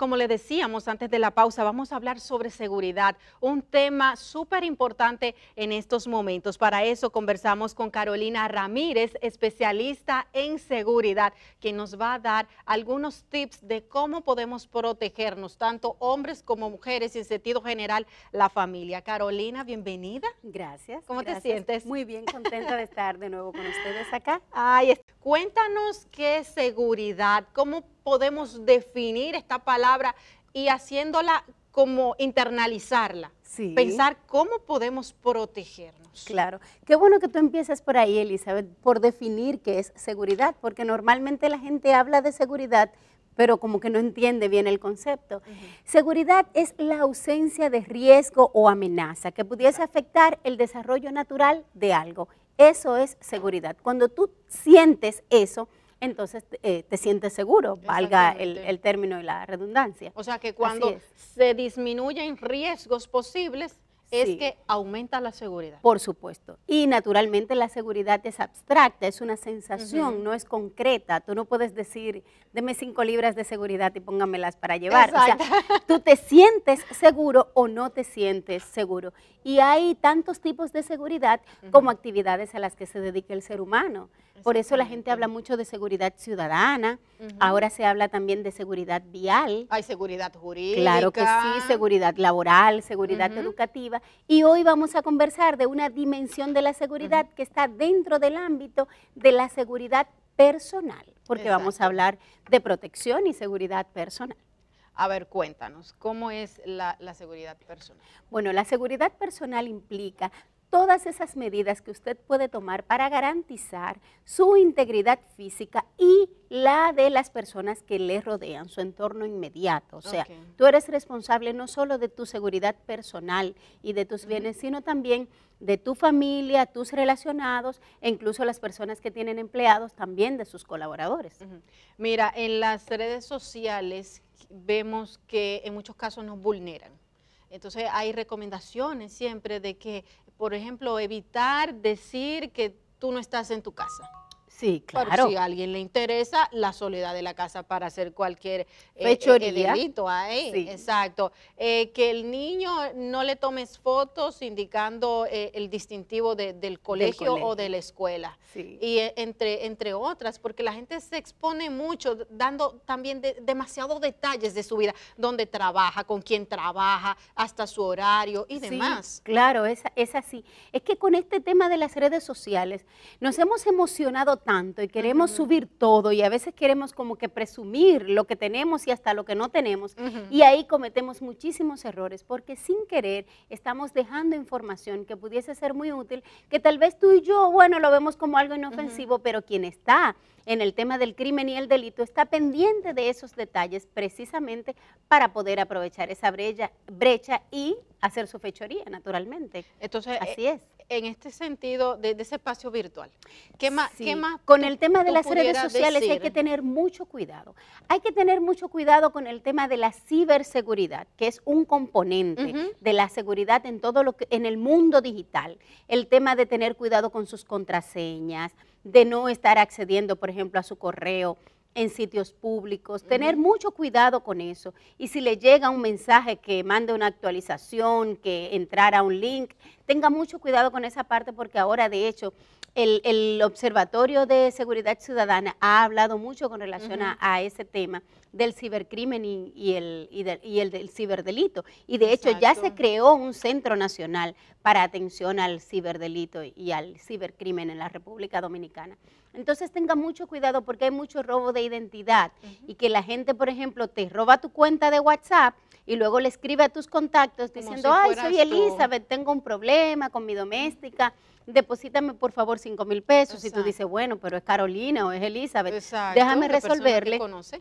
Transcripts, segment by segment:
como le decíamos antes de la pausa, vamos a hablar sobre seguridad, un tema súper importante en estos momentos. Para eso conversamos con Carolina Ramírez, especialista en seguridad, que nos va a dar algunos tips de cómo podemos protegernos, tanto hombres como mujeres y en sentido general la familia. Carolina, bienvenida. Gracias. ¿Cómo gracias. te sientes? Muy bien, contenta de estar de nuevo con ustedes acá. Ay, cuéntanos qué es seguridad, cómo podemos definir esta palabra y haciéndola como internalizarla. Sí. Pensar cómo podemos protegernos. Claro. Qué bueno que tú empiezas por ahí, Elizabeth, por definir qué es seguridad, porque normalmente la gente habla de seguridad, pero como que no entiende bien el concepto. Uh -huh. Seguridad es la ausencia de riesgo o amenaza que pudiese afectar el desarrollo natural de algo. Eso es seguridad. Cuando tú sientes eso, entonces eh, te sientes seguro, valga el, el, término y la redundancia. O sea que cuando se disminuyen riesgos posibles, es Sí. que aumenta la seguridad. Por supuesto. Y naturalmente la seguridad es abstracta, es una sensación, no es concreta. Tú no puedes decir, deme cinco libras de seguridad y póngamelas para llevar. O sea, tú te sientes seguro o no te sientes seguro. Y hay tantos tipos de seguridad como actividades a las que se dedica el ser humano. Por eso la gente habla mucho de seguridad ciudadana, ahora se habla también de seguridad vial. Hay seguridad jurídica. Claro que sí, seguridad laboral, seguridad Ujú. Y hoy vamos a conversar de una dimensión de la seguridad que está dentro del ámbito de la seguridad personal, porque vamos a hablar de protección y seguridad personal. A ver, cuéntanos, ¿cómo es la, la seguridad personal? Bueno, la seguridad personal implica todas esas medidas que usted puede tomar para garantizar su integridad física y la de las personas que le rodean, su entorno inmediato. O sea, tú eres responsable no solo de tu seguridad personal y de tus bienes, sino también de tu familia, tus relacionados e incluso las personas que tienen empleados, también de sus colaboradores. Mira, en las redes sociales vemos que en muchos casos nos vulneran. Entonces hay recomendaciones siempre de que, por ejemplo, evitar decir que tú no estás en tu casa. Sí, Pero claro. si a alguien le interesa la soledad de la casa para hacer cualquier eh, eh, Fechoría. delito ahí, Sí. exacto. Eh, que el niño no le tomes fotos indicando eh, el distintivo de- del, colegio o colegio. de la escuela. Sí. Y entre, entre otras, porque la gente se expone mucho, dando también de- demasiados detalles de su vida, dónde trabaja, con quién trabaja, hasta su horario y Sí, demás. claro, es, es así. Es que con este tema de las redes sociales nos hemos emocionado tanto y queremos subir todo y a veces queremos como que presumir lo que tenemos y hasta lo que no tenemos. Y ahí cometemos muchísimos errores porque sin querer estamos dejando información que pudiese ser muy útil, que tal vez tú y yo, bueno, lo vemos como algo inofensivo, pero quien está en el tema del crimen y el delito está pendiente de esos detalles precisamente para poder aprovechar esa brecha, brecha y hacer su fechoría, naturalmente. Entonces, eh, Así es. en este sentido de, de ese espacio virtual, ¿qué más? Sí, qué más Con tú- el tema de las redes sociales hay que tener mucho cuidado. Hay que tener mucho cuidado con el tema de la ciberseguridad, que es un componente de la seguridad en todo lo que en el mundo digital. El tema de tener cuidado con sus contraseñas, de no estar accediendo, por ejemplo, a su correo en sitios públicos, tener mucho cuidado con eso. Y si le llega un mensaje que mande una actualización, que entrar a un link, tenga mucho cuidado con esa parte porque ahora, de hecho, el, el Observatorio de Seguridad Ciudadana ha hablado mucho con relación a, ese tema del cibercrimen y, y el, y, del- y el del ciberdelito. Y de hecho ya se creó un centro nacional para atención al ciberdelito y al cibercrimen en la República Dominicana. Entonces tenga mucho cuidado porque hay mucho robo de identidad y que la gente, por ejemplo, te roba tu cuenta de WhatsApp y luego le escribe a tus contactos Como diciendo, si ay, soy tú". Elizabeth, tengo un problema con mi doméstica, deposítame por favor cinco mil pesos. Y tú Exacto. dices, bueno, pero es Carolina o es Elizabeth, Exacto, déjame que resolverle. conoce.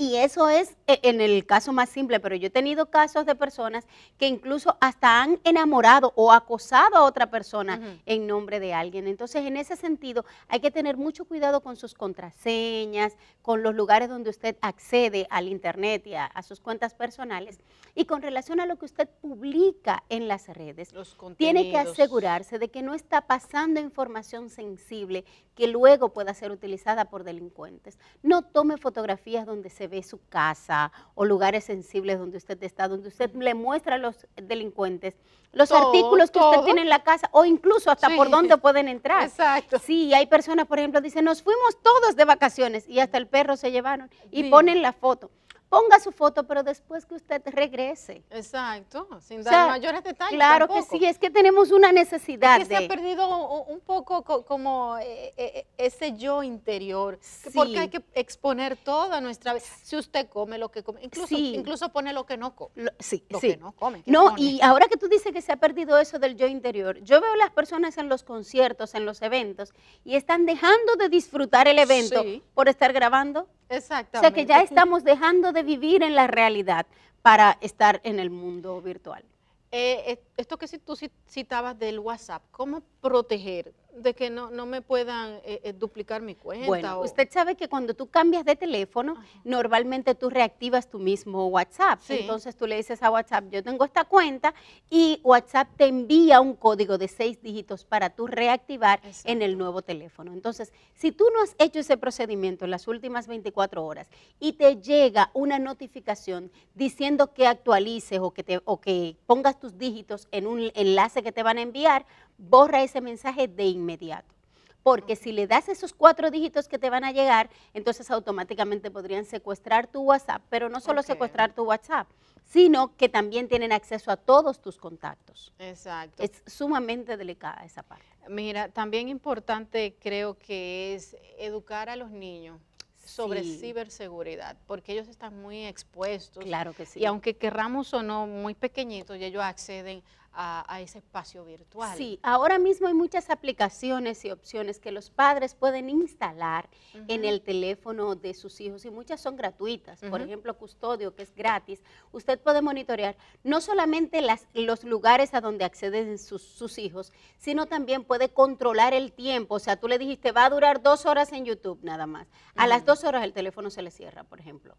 Y eso es eh, en el caso más simple, pero yo he tenido casos de personas que incluso hasta han enamorado o acosado a otra persona en nombre de alguien. Entonces, en ese sentido, hay que tener mucho cuidado con sus contraseñas, con los lugares donde usted accede al Internet y a, a sus cuentas personales. Y con relación a lo que usted publica en las redes, Los tiene que asegurarse de que no está pasando información sensible que luego pueda ser utilizada por delincuentes. No tome fotografías donde se ve su casa o lugares sensibles donde usted está, donde usted le muestra a los delincuentes los artículos que usted tiene en la casa o incluso hasta por dónde pueden entrar. Exacto. Sí, hay personas, por ejemplo, dicen, nos fuimos todos de vacaciones y hasta el perro se llevaron y ponen la foto ponga su foto, pero después que usted regrese. Exacto, sin dar mayores detalles. Claro que sí, es que tenemos una necesidad. Es que se ha perdido un poco como eh, eh, ese yo interior, porque hay que exponer toda nuestra vida. Si usted come lo que come, incluso, incluso pone lo que no come. sí, lo que no come. No, y ahora que tú dices que se ha perdido eso del yo interior, yo veo las personas en los conciertos, en los eventos, y están dejando de disfrutar el evento por estar grabando. Exactamente. O sea que ya estamos dejando de vivir en la realidad para estar en el mundo virtual. Eh, eh, esto que tú citabas del WhatsApp, ¿cómo proteger de que no, no me puedan eh, eh, duplicar mi cuenta. Bueno, usted sabe que cuando tú cambias de teléfono, normalmente tú reactivas tu mismo WhatsApp. Entonces tú le dices a WhatsApp, yo tengo esta cuenta y WhatsApp te envía un código de seis dígitos para tú reactivar en el nuevo teléfono. Entonces, si tú no has hecho ese procedimiento en las últimas 24 horas y te llega una notificación diciendo que actualices o que, te, o que pongas tus dígitos en un enlace que te van a enviar, borra ese mensaje de inmediato. Porque si le das esos cuatro dígitos que te van a llegar, entonces automáticamente podrían secuestrar tu WhatsApp, pero no solo secuestrar tu WhatsApp, sino que también tienen acceso a todos tus contactos. Exacto. Es sumamente delicada esa parte. Mira, también importante creo que es educar a los niños sobre ciberseguridad, porque ellos están muy expuestos. Claro que sí. Y aunque querramos o no, muy pequeñitos, ellos acceden a, ese espacio virtual. Sí, ahora mismo hay muchas aplicaciones y opciones que los padres pueden instalar en el teléfono de sus hijos y muchas son gratuitas. Por ejemplo, Custodio, que es gratis. Usted puede monitorear no solamente las, los lugares a donde acceden sus, hijos, sino también puede controlar el tiempo. O sea, tú le dijiste, va a durar dos horas en YouTube nada más. A las dos horas el teléfono se le cierra, por ejemplo.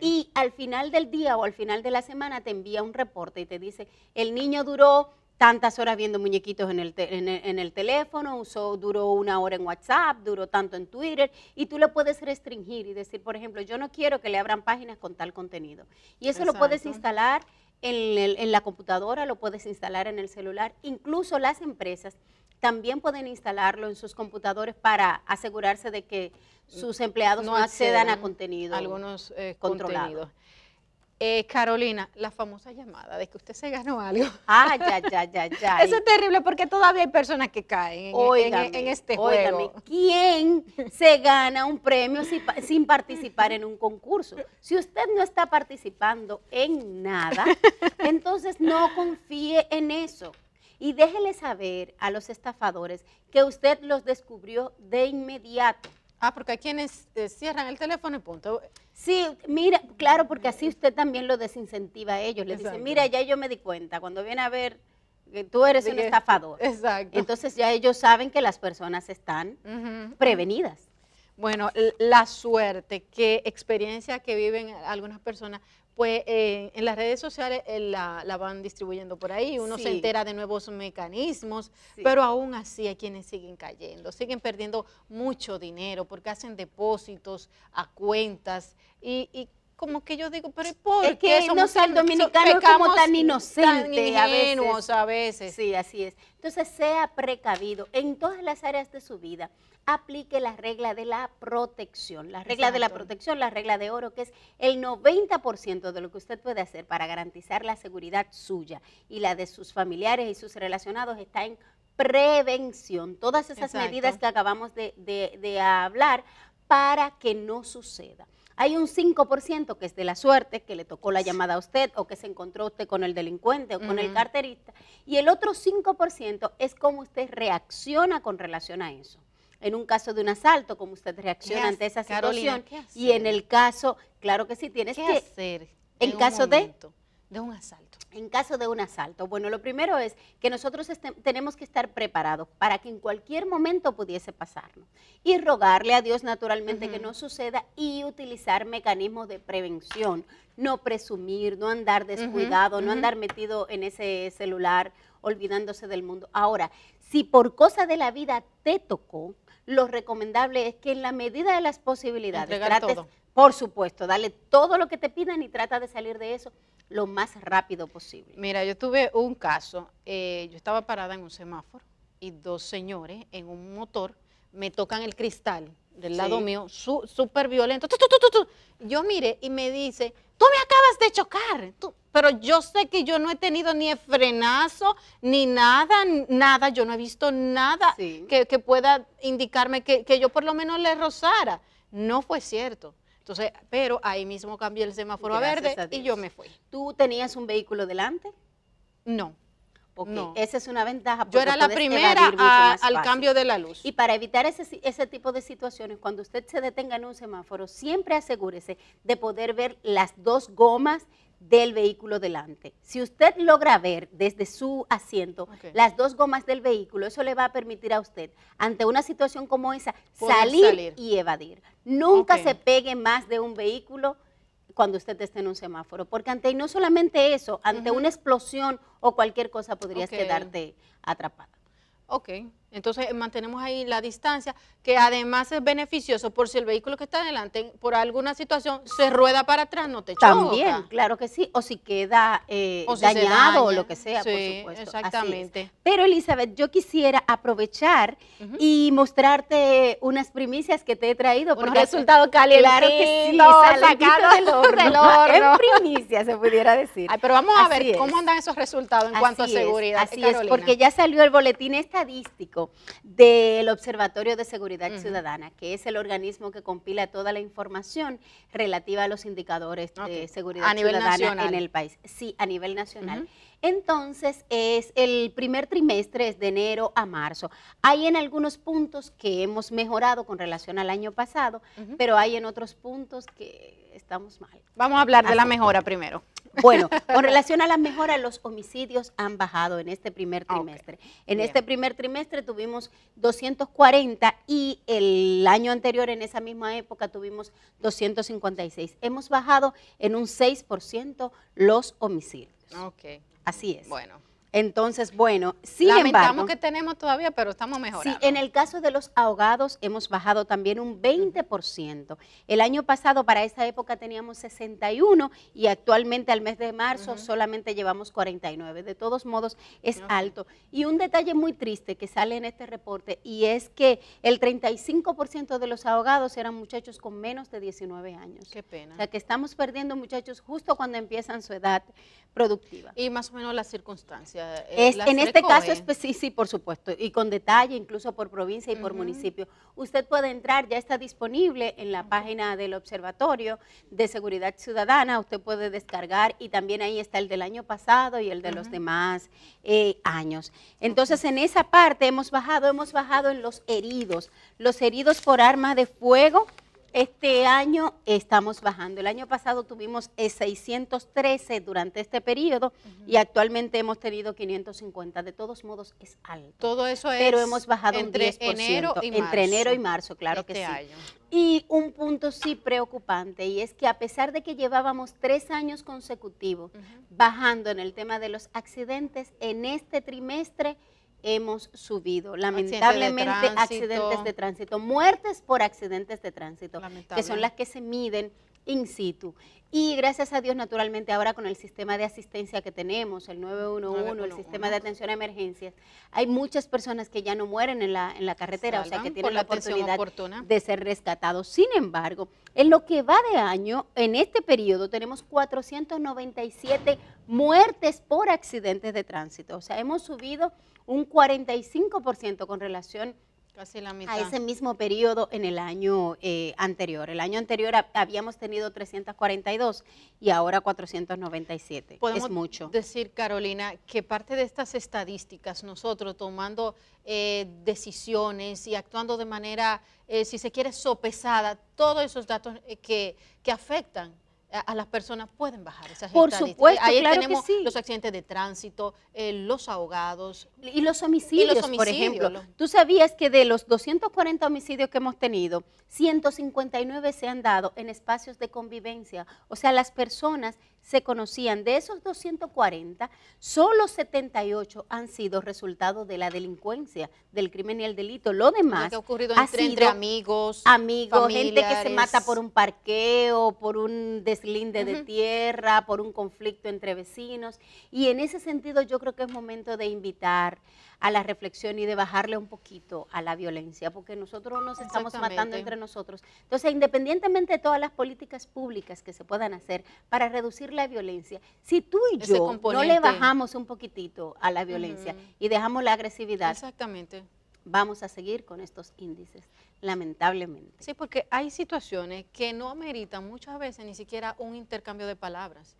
Y al final del día o al final de la semana te envía un reporte y te dice, el niño duró tantas horas viendo muñequitos en el, en, el, teléfono, usó, duró una hora en WhatsApp, duró tanto en Twitter, y tú lo puedes restringir y decir, por ejemplo, yo no quiero que le abran páginas con tal contenido. Y eso lo puedes instalar en, en, la computadora, lo puedes instalar en el celular, incluso las empresas también pueden instalarlo en sus computadores para asegurarse de que sus empleados no, accedan a contenido algunos eh, contenidos. Eh, Carolina, la famosa llamada de que usted se ganó algo. Ah, ya, ya, ya, ya. Eso es terrible porque todavía hay personas que caen en, este juego. ¿Quién se gana un premio sin, participar en un concurso? Si usted no está participando en nada, entonces no confíe en eso. Y déjele saber a los estafadores que usted los descubrió de inmediato. Ah, porque hay quienes eh, cierran el teléfono y punto. Sí, mira, claro, porque así usted también lo desincentiva a ellos. Les dice, mira, ya yo me di cuenta, cuando viene a ver que tú eres un estafador. Exacto. Entonces ya ellos saben que las personas están prevenidas. Bueno, la suerte, qué experiencia que viven algunas personas pues eh, en las redes sociales eh, la, van distribuyendo por ahí, uno se entera de nuevos mecanismos, pero aún así hay quienes siguen cayendo, siguen perdiendo mucho dinero porque hacen depósitos a cuentas y, como que yo digo, pero ¿por es que no el dominicano como tan inocente a veces. a veces. Sí, así es. Entonces sea precavido en todas las áreas de su vida aplique la regla de la protección. La regla de la protección, la regla de oro, que es el 90% de lo que usted puede hacer para garantizar la seguridad suya y la de sus familiares y sus relacionados está en prevención. Todas esas medidas que acabamos de, hablar para que no suceda. Hay un 5% que es de la suerte, que le tocó la llamada a usted o que se encontró usted con el delincuente o con el carterista. Y el otro 5% es cómo usted reacciona con relación a eso en un caso de un asalto, cómo usted reacciona ante esa situación. y en el caso, claro que sí, tienes ¿Qué que hacer en, caso de de un asalto. En caso de un asalto, bueno, lo primero es que nosotros tenemos que estar preparados para que en cualquier momento pudiese pasarnos y rogarle a Dios naturalmente que no suceda y utilizar mecanismos de prevención, no presumir, no andar descuidado, no andar metido en ese celular olvidándose del mundo. Ahora, si por cosa de la vida te tocó, lo recomendable es que en la medida de las posibilidades Entregar trates, todo. por supuesto, dale todo lo que te pidan y trata de salir de eso lo más rápido posible. Mira, yo tuve un caso, eh, yo estaba parada en un semáforo y dos señores en un motor me tocan el cristal del lado Sí. mío, su- súper violento. tu, tu, tu, tu, tu. Yo mire y me dice, tú me acabas de chocar, tú- pero yo sé que yo no he tenido ni frenazo, ni nada, nada, yo no he visto nada Sí. que, que pueda indicarme que, que yo por lo menos le rozara. No fue cierto. Entonces, pero ahí mismo cambié el semáforo a verde a y yo me fui. ¿Tú tenías un vehículo delante? No. Ok, No. Esa es una ventaja. Yo era la primera a- al cambio de la luz. Y para evitar ese, ese tipo de situaciones, cuando usted se detenga en un semáforo, siempre asegúrese de poder ver las dos gomas del vehículo delante. Si usted logra ver desde su asiento las dos gomas del vehículo, eso le va a permitir a usted, ante una situación como esa, salir, salir. y evadir. Nunca se pegue más de un vehículo cuando usted esté en un semáforo, porque ante no solamente eso, ante una explosión o cualquier cosa podrías quedarte atrapada. Ok, entonces eh, mantenemos ahí la distancia, que además es beneficioso por si el vehículo que está adelante, por alguna situación, se rueda para atrás, no te choca. También, claro que sí, o si queda eh, O si dañado o lo que sea, Sí, por supuesto. exactamente. Pero Elizabeth, yo quisiera aprovechar y mostrarte unas primicias que te he traído. Unos porque resultados Claro que sí, del horno. del horno. En primicia se pudiera decir. Ay, pero vamos a Así ver es. cómo andan esos resultados en cuanto a Así es, seguridad. Así Carolina. es, porque ya salió el boletín estadístico del Observatorio de Seguridad. Ciudadana, que es el organismo que compila toda la información relativa a los indicadores de seguridad A nivel ciudadana nacional. en el país. Sí, a nivel nacional. Entonces, es el primer trimestre, es de enero a marzo. Hay en algunos puntos que hemos mejorado con relación al año pasado, pero hay en otros puntos que estamos mal. Vamos a hablar de la mejora primero. Bueno, con relación a la mejora, los homicidios han bajado en este primer Ah, trimestre. En Bien. este primer trimestre tuvimos 240 y el año anterior, en esa misma época, tuvimos 256. Hemos bajado en un 6% los homicidios. Ok, Así es. bueno. Entonces, bueno, sin Lamentamos embargo, que tenemos todavía, pero estamos Sí, en el caso de los ahogados hemos bajado también un 20%. El año pasado para esa época teníamos 61 y actualmente al mes de marzo Ujú. solamente llevamos 49. De todos modos es alto. Y un detalle muy triste que sale en este reporte y es que el 35% de los ahogados eran muchachos con menos de 19 años. Qué pena. O sea que estamos perdiendo muchachos justo cuando empiezan su edad productiva. Y más o menos las circunstancias. Eh, Es, en este caso recoge. específico, sí, por supuesto, y con detalle, incluso por provincia y por municipio. Usted puede entrar, ya está disponible en la página del Observatorio de Seguridad Ciudadana, usted puede descargar y también ahí está el del año pasado y el de los demás eh, años. Entonces, en esa parte hemos bajado, hemos bajado en los heridos, los heridos por arma de fuego. Este año estamos bajando. El año pasado tuvimos eh, 613 durante este periodo y actualmente hemos tenido 550. De todos modos, es alto. Todo eso es Pero hemos bajado entre un 10%. enero y marzo. entre enero y marzo, claro este que sí. año. Y un punto sí preocupante, y es que a pesar de que llevábamos tres años consecutivos bajando en el tema de los accidentes, en este trimestre hemos subido, lamentablemente, tránsito. accidentes de tránsito, muertes por accidentes de tránsito, que son las que se miden in situ. Y gracias a Dios, naturalmente, ahora con el sistema de asistencia que tenemos, el 911, el 911. sistema de atención a emergencias, hay muchas personas que ya no mueren en la, en la carretera, o sea, que tienen la oportunidad oportuna. de ser rescatados. Sin embargo, en lo que va de año, en este periodo tenemos 497 muertes por accidentes de tránsito. O sea, hemos subido un 45% con relación Casi la mitad. a ese mismo periodo en el año eh, anterior. El año anterior ha- habíamos tenido 342 y ahora 497. Podemos es mucho. decir, Carolina, que parte de estas estadísticas, nosotros tomando eh, decisiones y actuando de manera, eh, si se quiere, sopesada, todos esos datos que, que afectan a, a las personas pueden bajar esas Por estadísticas. supuesto, Ahí claro que tenemos sí. los accidentes de tránsito, eh, los ahogados. Y los homicidios, por homicidios, ejemplo. lo- Tú sabías que de los 240 homicidios que hemos tenido, 159 se han dado en espacios de convivencia. O sea, las personas se conocían. De esos 240, solo 78 han sido resultado de la delincuencia, del crimen y el delito. Lo demás que ha ocurrido entre, amigos, amigos, gente que se mata por un parqueo, por un deslinde de tierra, por un conflicto entre vecinos. Y en ese sentido yo creo que es momento de invitar a la reflexión y de bajarle un poquito a la violencia, porque nosotros nos estamos matando entre nosotros. Entonces, independientemente de todas las políticas públicas que se puedan hacer para reducir la violencia, si tú y yo no le bajamos un poquitito a la violencia y dejamos la agresividad, Exactamente. vamos a seguir con estos índices, lamentablemente. Sí, porque hay situaciones que no ameritan muchas veces ni siquiera un intercambio de palabras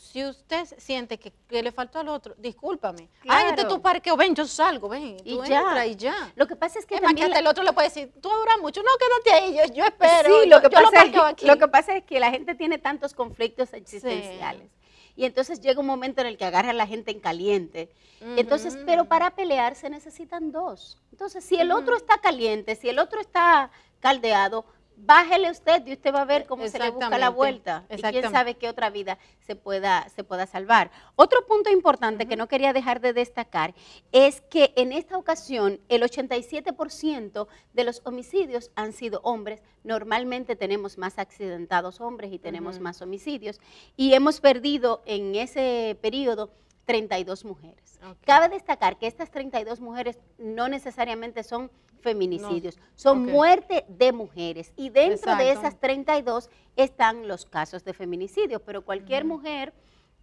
si usted siente que, le faltó al otro, discúlpame. Ay, este tu parqueo, ven, yo salgo, ven. Y ya. y ya. Lo que pasa es que también el otro le puede decir, tú duras mucho, no, quédate ahí, yo, yo espero. Sí, lo que, pasa es que, lo que pasa es que la gente tiene tantos conflictos existenciales. Y entonces llega un momento en el que agarra a la gente en caliente. Entonces, pero para pelear se necesitan dos. Entonces, si el otro está caliente, si el otro está caldeado, bájele usted y usted va a ver cómo se le busca la vuelta. Y quién sabe qué otra vida se pueda, se pueda salvar. Otro punto importante que no quería dejar de destacar es que en esta ocasión el 87% de los homicidios han sido hombres. Normalmente tenemos más accidentados hombres y tenemos más homicidios. Y hemos perdido en ese periodo 32 mujeres. Cabe destacar que estas 32 mujeres no necesariamente son feminicidios, son muerte de mujeres. Y dentro de esas 32 están los casos de feminicidio, pero cualquier mujer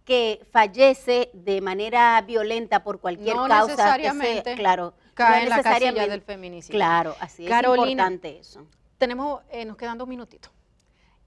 que fallece de manera violenta por cualquier causa necesariamente claro, cae en la casilla del feminicidio. Claro, así es importante eso. Tenemos, eh, nos quedan dos minutitos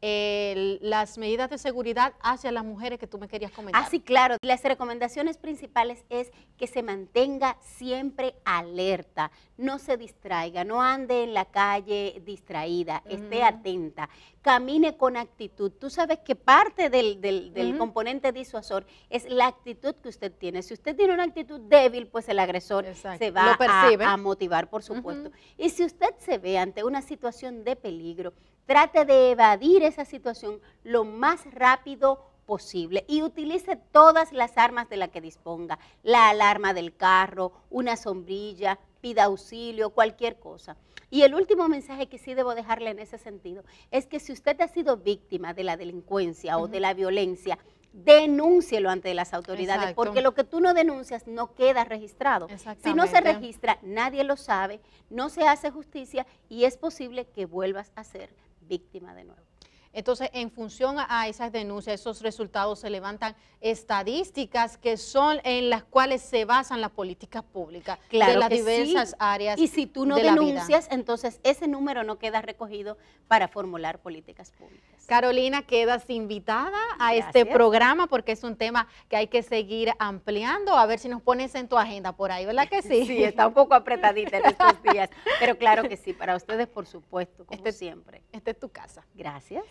las medidas de seguridad hacia las mujeres que tú me querías comentar. Ah, sí, claro. Las recomendaciones principales es que se mantenga siempre alerta, no se distraiga, no ande en la calle distraída, esté atenta, camine con actitud. Tú sabes que parte del, componente disuasor es la actitud que usted tiene. Si usted tiene una actitud débil, pues el agresor se va a, motivar, por supuesto. Y si usted se ve ante una situación de peligro, trate de evadir esa situación lo más rápido posible y utilice todas las armas de las que disponga, la alarma del carro, una sombrilla, pida auxilio, cualquier cosa. Y el último mensaje que sí debo dejarle en ese sentido es que si usted ha sido víctima de la delincuencia o de la violencia, denúncielo ante las autoridades, porque lo que tú no denuncias no queda registrado. Si no se registra, nadie lo sabe, no se hace justicia y es posible que vuelvas a ser víctima de nuevo. Entonces, en función a esas denuncias, esos resultados se levantan estadísticas que son en las cuales se basan las políticas públicas de las diversas áreas. Y si tú no denuncias, entonces ese número no queda recogido para formular políticas públicas. Carolina, quedas invitada a este programa porque es un tema que hay que seguir ampliando. A ver si nos pones en tu agenda por ahí, ¿verdad que sí? Sí, está un poco apretadita en estos días, pero claro que sí, para ustedes por supuesto, como este, siempre. Esta es tu casa. Gracias.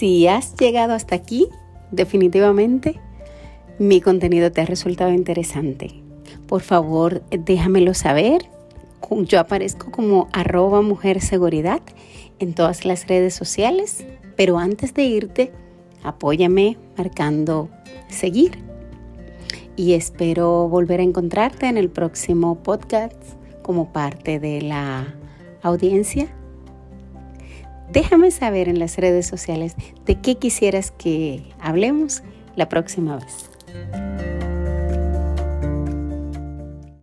Si has llegado hasta aquí, definitivamente mi contenido te ha resultado interesante. Por favor, déjamelo saber. Yo aparezco como arroba mujer seguridad en todas las redes sociales, pero antes de irte, apóyame marcando seguir. Y espero volver a encontrarte en el próximo podcast como parte de la audiencia Déjame saber en las redes sociales de qué quisieras que hablemos la próxima vez.